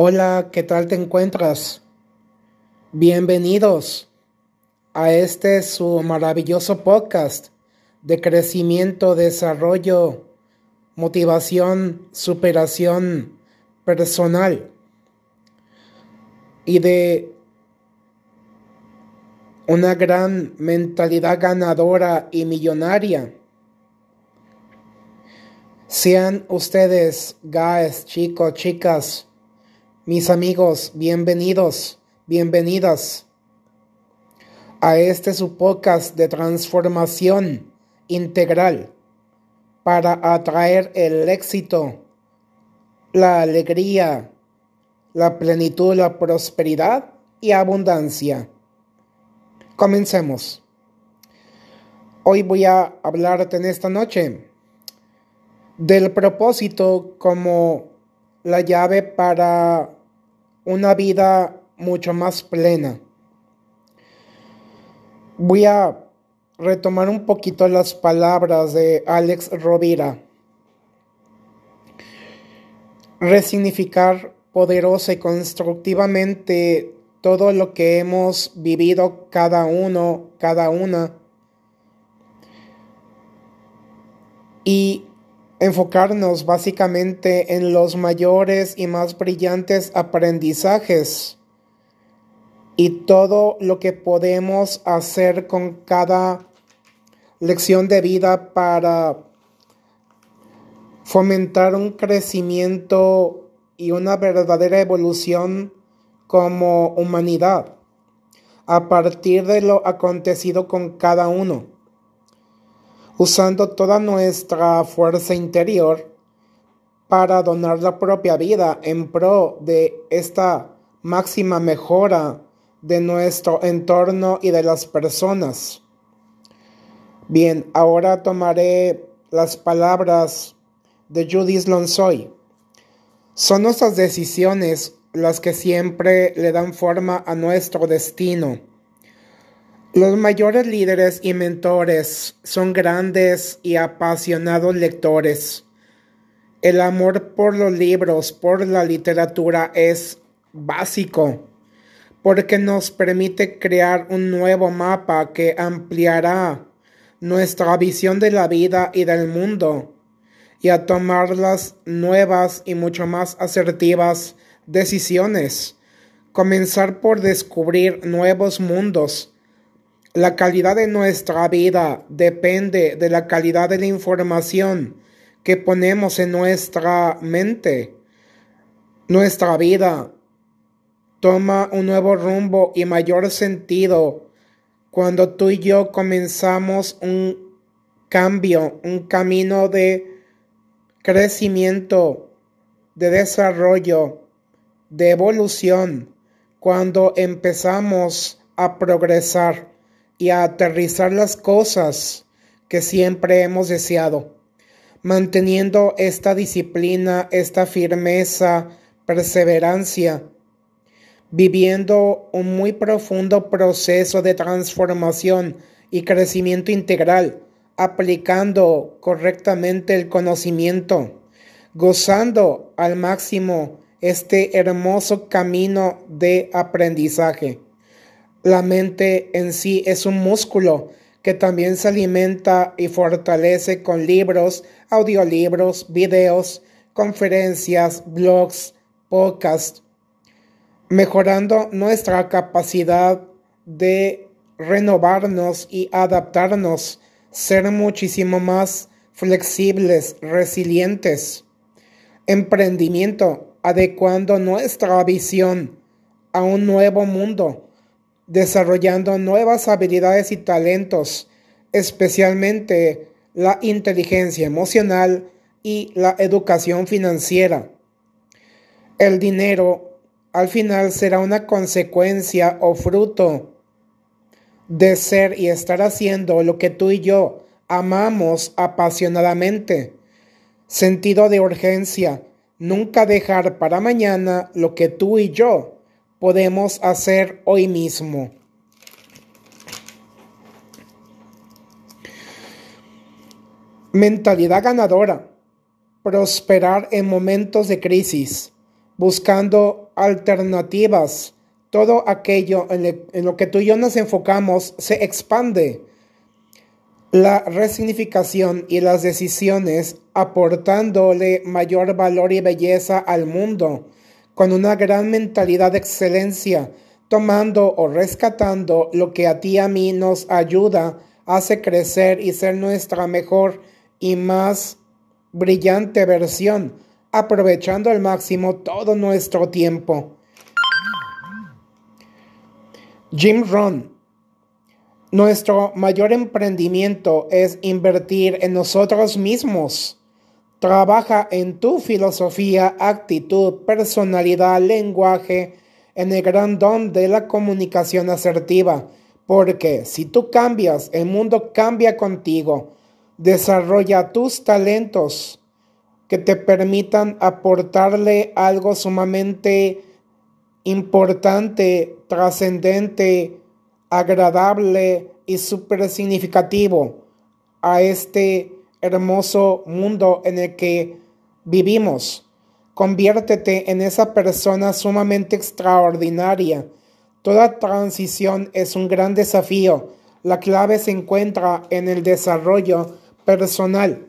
Hola, ¿qué tal te encuentras? Bienvenidos a este su maravilloso podcast de crecimiento, desarrollo, motivación, superación personal y de una gran mentalidad ganadora y millonaria. Sean ustedes, guys, chicos, chicas, mis amigos, bienvenidos, bienvenidas a este su podcast de transformación integral para atraer el éxito, la alegría, la plenitud, la prosperidad y abundancia. Comencemos. Hoy voy a hablarte en esta noche del propósito como la llave para una vida mucho más plena. Voy a retomar un poquito las palabras de Alex Rovira. Resignificar poderosa y constructivamente todo lo que hemos vivido cada uno, cada una. Y enfocarnos básicamente en los mayores y más brillantes aprendizajes y todo lo que podemos hacer con cada lección de vida para fomentar un crecimiento y una verdadera evolución como humanidad a partir de lo acontecido con cada uno usando toda nuestra fuerza interior para donar la propia vida en pro de esta máxima mejora de nuestro entorno y de las personas. Bien, ahora tomaré las palabras de Judith Lonsoy. Son nuestras decisiones las que siempre le dan forma a nuestro destino. Los mayores líderes y mentores son grandes y apasionados lectores. El amor por los libros, por la literatura es básico, porque nos permite crear un nuevo mapa que ampliará nuestra visión de la vida y del mundo, y a tomar las nuevas y mucho más asertivas decisiones. Comenzar por descubrir nuevos mundos la calidad de nuestra vida depende de la calidad de la información que ponemos en nuestra mente. Nuestra vida toma un nuevo rumbo y mayor sentido cuando tú y yo comenzamos un cambio, un camino de crecimiento, de desarrollo, de evolución, cuando empezamos a progresar y a aterrizar las cosas que siempre hemos deseado, manteniendo esta disciplina, esta firmeza, perseverancia, viviendo un muy profundo proceso de transformación y crecimiento integral, aplicando correctamente el conocimiento, gozando al máximo este hermoso camino de aprendizaje. La mente en sí es un músculo que también se alimenta y fortalece con libros, audiolibros, videos, conferencias, blogs, podcasts, mejorando nuestra capacidad de renovarnos y adaptarnos, ser muchísimo más flexibles, resilientes. Emprendimiento, adecuando nuestra visión a un nuevo mundo desarrollando nuevas habilidades y talentos, especialmente la inteligencia emocional y la educación financiera. El dinero al final será una consecuencia o fruto de ser y estar haciendo lo que tú y yo amamos apasionadamente. Sentido de urgencia, nunca dejar para mañana lo que tú y yo podemos hacer hoy mismo. Mentalidad ganadora. Prosperar en momentos de crisis. buscando alternativas. Todo aquello en, lo que tú y yo nos enfocamos se expande. La resignificación y las decisiones aportándole mayor valor y belleza al mundo, con una gran mentalidad de excelencia, tomando o rescatando lo que a ti y a mí nos ayuda, hace crecer y ser nuestra mejor y más brillante versión, aprovechando al máximo todo nuestro tiempo. Jim Ron. Nuestro mayor emprendimiento es invertir en nosotros mismos. Trabaja en tu filosofía, actitud, personalidad, lenguaje, en el gran don de la comunicación asertiva, porque si tú cambias, el mundo cambia contigo. Desarrolla tus talentos que te permitan aportarle algo sumamente importante, trascendente, agradable y súper significativo a este hermoso mundo en el que vivimos. Conviértete en esa persona sumamente extraordinaria. Toda transición es un gran desafío. La clave se encuentra en el desarrollo personal.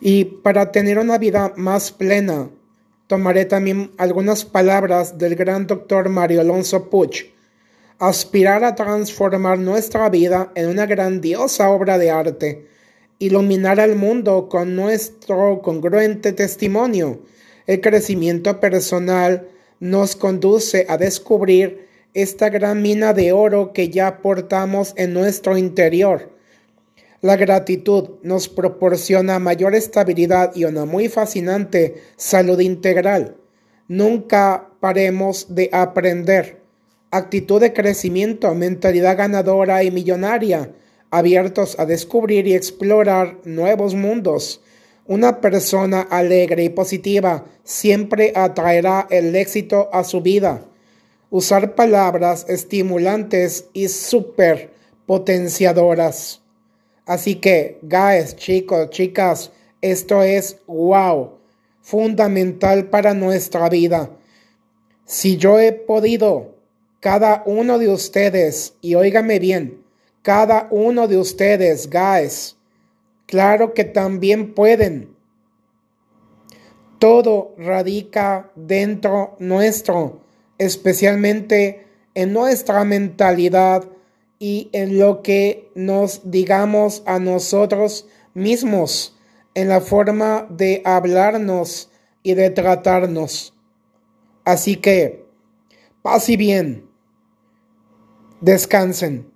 Y para tener una vida más plena, tomaré también algunas palabras del gran doctor Mario Alonso Puch. Aspirar a transformar nuestra vida en una grandiosa obra de arte, iluminar al mundo con nuestro congruente testimonio. El crecimiento personal nos conduce a descubrir esta gran mina de oro que ya portamos en nuestro interior la gratitud nos proporciona mayor estabilidad y una muy fascinante salud integral. Nunca paremos de aprender. Actitud de crecimiento, mentalidad ganadora y millonaria, abiertos a descubrir y explorar nuevos mundos. Una persona alegre y positiva siempre atraerá el éxito a su vida. Usar palabras estimulantes y super potenciadoras. Así que, guys, chicos, chicas, esto es wow, fundamental para nuestra vida. Si yo he podido, cada uno de ustedes, y óigame bien, cada uno de ustedes, guys, claro que también pueden. Todo radica dentro nuestro, especialmente en nuestra mentalidad y en lo que nos digamos a nosotros mismos, en la forma de hablarnos y de tratarnos. Así que, paz y bien, descansen.